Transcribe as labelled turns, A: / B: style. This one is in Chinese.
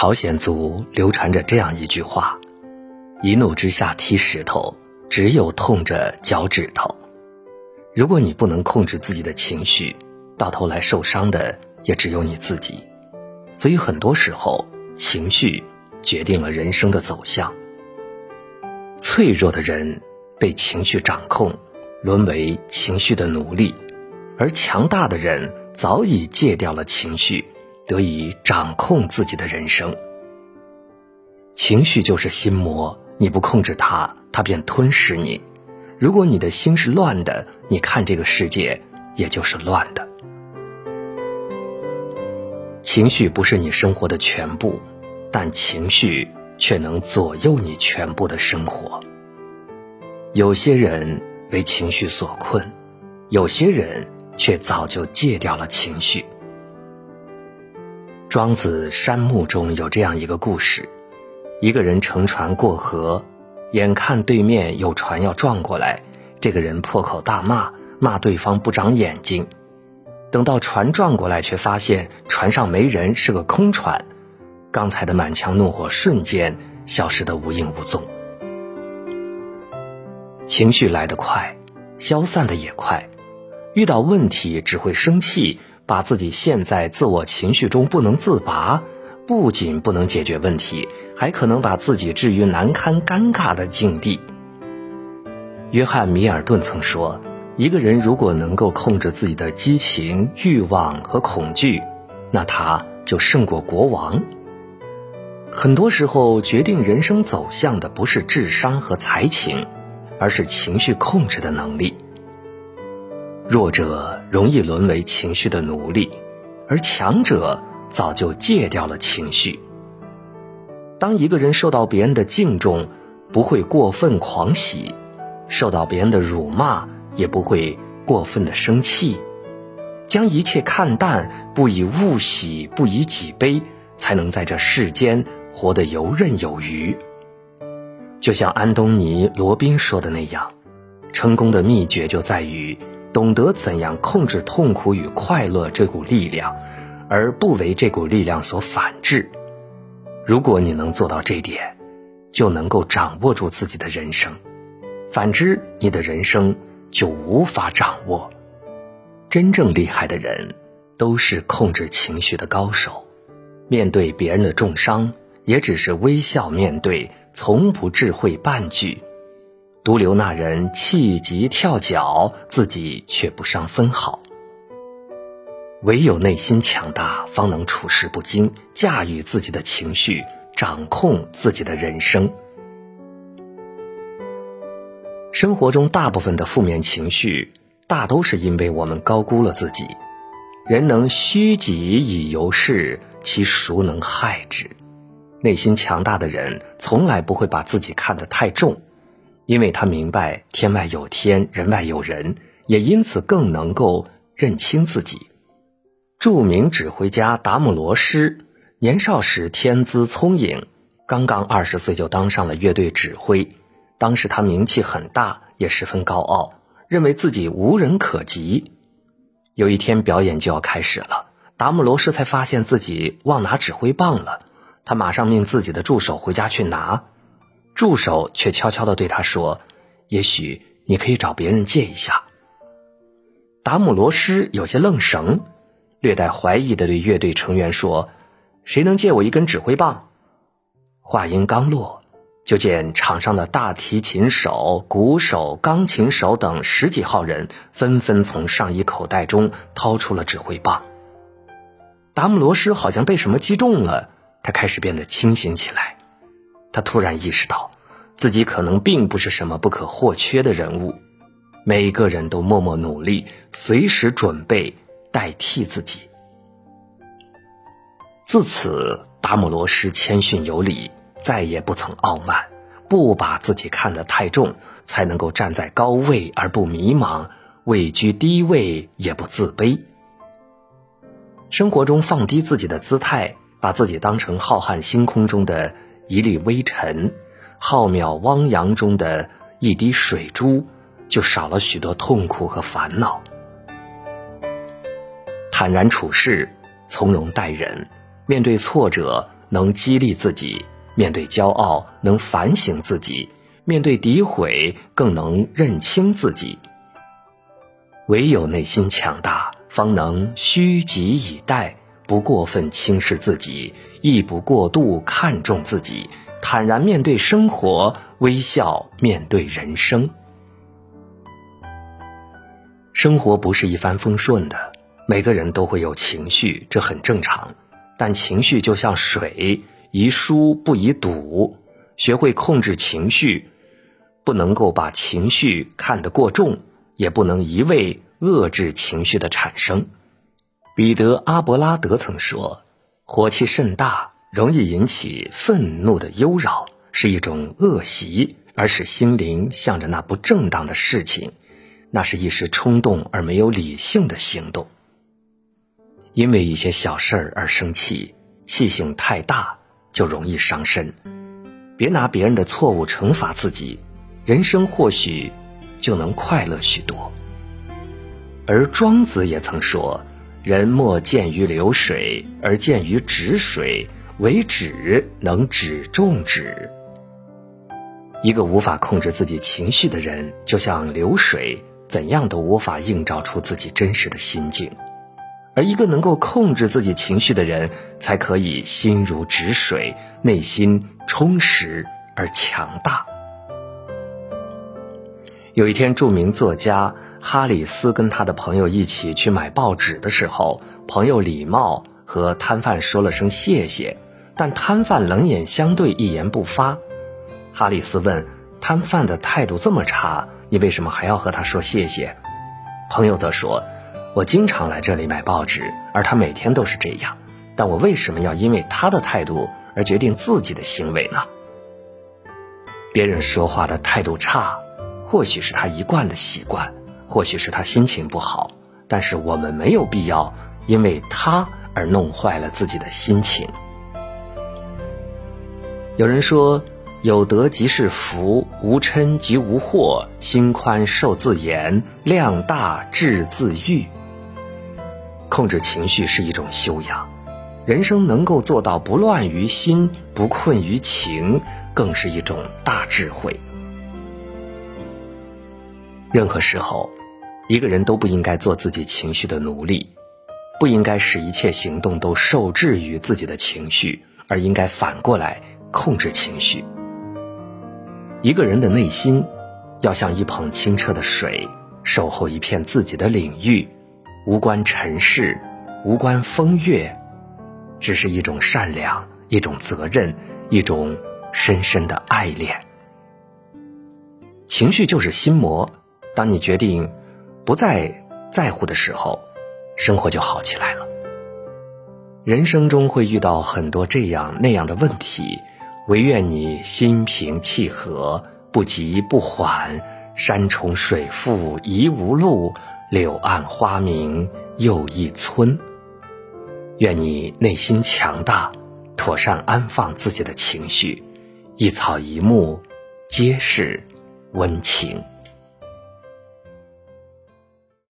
A: 朝鲜族流传着这样一句话：“一怒之下踢石头，只有痛着脚趾头。”如果你不能控制自己的情绪，到头来受伤的也只有你自己。所以很多时候，情绪决定了人生的走向。脆弱的人被情绪掌控，沦为情绪的奴隶；而强大的人早已戒掉了情绪。得以掌控自己的人生。情绪就是心魔，你不控制它，它便吞噬你。如果你的心是乱的，你看这个世界也就是乱的。情绪不是你生活的全部，但情绪却能左右你全部的生活。有些人为情绪所困，有些人却早就戒掉了情绪。庄子山木中有这样一个故事：一个人乘船过河，眼看对面有船要撞过来，这个人破口大骂，骂对方不长眼睛。等到船撞过来，却发现船上没人，是个空船。刚才的满腔怒火瞬间消失得无影无踪。情绪来得快，消散的也快。遇到问题只会生气。把自己陷在自我情绪中不能自拔，不仅不能解决问题，还可能把自己置于难堪尴尬的境地。约翰·米尔顿曾说：“一个人如果能够控制自己的激情、欲望和恐惧，那他就胜过国王。”很多时候，决定人生走向的不是智商和才情，而是情绪控制的能力。弱者容易沦为情绪的奴隶，而强者早就戒掉了情绪。当一个人受到别人的敬重，不会过分狂喜；受到别人的辱骂，也不会过分的生气。将一切看淡，不以物喜，不以己悲，才能在这世间活得游刃有余。就像安东尼·罗宾说的那样，成功的秘诀就在于。懂得怎样控制痛苦与快乐这股力量，而不为这股力量所反制。如果你能做到这点，就能够掌握住自己的人生；反之，你的人生就无法掌握。真正厉害的人，都是控制情绪的高手。面对别人的重伤，也只是微笑面对，从不智慧半句。独留那人气急跳脚，自己却不伤分毫。唯有内心强大，方能处事不惊，驾驭自己的情绪，掌控自己的人生。生活中大部分的负面情绪，大都是因为我们高估了自己。人能虚己以游世，其孰能害之？内心强大的人，从来不会把自己看得太重。因为他明白天外有天，人外有人，也因此更能够认清自己。著名指挥家达姆罗施年少时天资聪颖，刚刚二十岁就当上了乐队指挥。当时他名气很大，也十分高傲，认为自己无人可及。有一天表演就要开始了，达姆罗施才发现自己忘拿指挥棒了，他马上命自己的助手回家去拿。助手却悄悄地对他说：“也许你可以找别人借一下。”达姆罗施有些愣神，略带怀疑地对乐队成员说：“谁能借我一根指挥棒？”话音刚落，就见场上的大提琴手、鼓手、钢琴手等十几号人纷纷从上衣口袋中掏出了指挥棒。达姆罗施好像被什么击中了，他开始变得清醒起来。他突然意识到，自己可能并不是什么不可或缺的人物，每个人都默默努力，随时准备代替自己。自此，达姆罗什谦逊有礼，再也不曾傲慢，不把自己看得太重，才能够站在高位而不迷茫，位居低位也不自卑。生活中放低自己的姿态，把自己当成浩瀚星空中的。一粒微尘，浩渺汪洋中的一滴水珠，就少了许多痛苦和烦恼。坦然处事，从容待人，面对挫折，能激励自己；面对骄傲，能反省自己；面对诋毁，更能认清自己。唯有内心强大，方能虚己以待，不过分轻视自己，亦不过度看重自己，坦然面对生活，微笑面对人生。生活不是一帆风顺的，每个人都会有情绪，这很正常。但情绪就像水，宜疏不宜堵。学会控制情绪，不能够把情绪看得过重，也不能一味遏制情绪的产生。彼得·阿伯拉德曾说：“火气甚大，容易引起愤怒的忧扰，是一种恶习，而使心灵向着那不正当的事情。”那是一时冲动而没有理性的行动，因为一些小事儿而生气，气性太大就容易伤身。别拿别人的错误惩罚自己，人生或许就能快乐许多。而庄子也曾说：“人莫见于流水，而见于止水，为止能止众止。”一个无法控制自己情绪的人，就像流水。怎样都无法映照出自己真实的心境，而一个能够控制自己情绪的人，才可以心如止水，内心充实而强大。有一天，著名作家哈里斯跟他的朋友一起去买报纸的时候，朋友礼貌和摊贩说了声谢谢，但摊贩冷眼相对，一言不发。哈里斯问摊贩的态度这么差。你为什么还要和他说谢谢？朋友则说：“我经常来这里买报纸，而他每天都是这样。但我为什么要因为他的态度而决定自己的行为呢？”别人说话的态度差，或许是他一贯的习惯，或许是他心情不好。但是我们没有必要因为他而弄坏了自己的心情。有人说。有德即是福，无嗔即无祸，心宽受自严，量大智自愈。控制情绪是一种修养，人生能够做到不乱于心，不困于情，更是一种大智慧。任何时候，一个人都不应该做自己情绪的奴隶，不应该使一切行动都受制于自己的情绪，而应该反过来控制情绪。一个人的内心，要像一捧清澈的水，守候一片自己的领域，无关尘世，无关风月，只是一种善良，一种责任，一种深深的爱恋。情绪就是心魔，当你决定不再在乎的时候，生活就好起来了。人生中会遇到很多这样那样的问题。唯愿你心平气和，不急不缓。山重水复疑无路，柳暗花明又一村。愿你内心强大，妥善安放自己的情绪，一草一木皆是温情。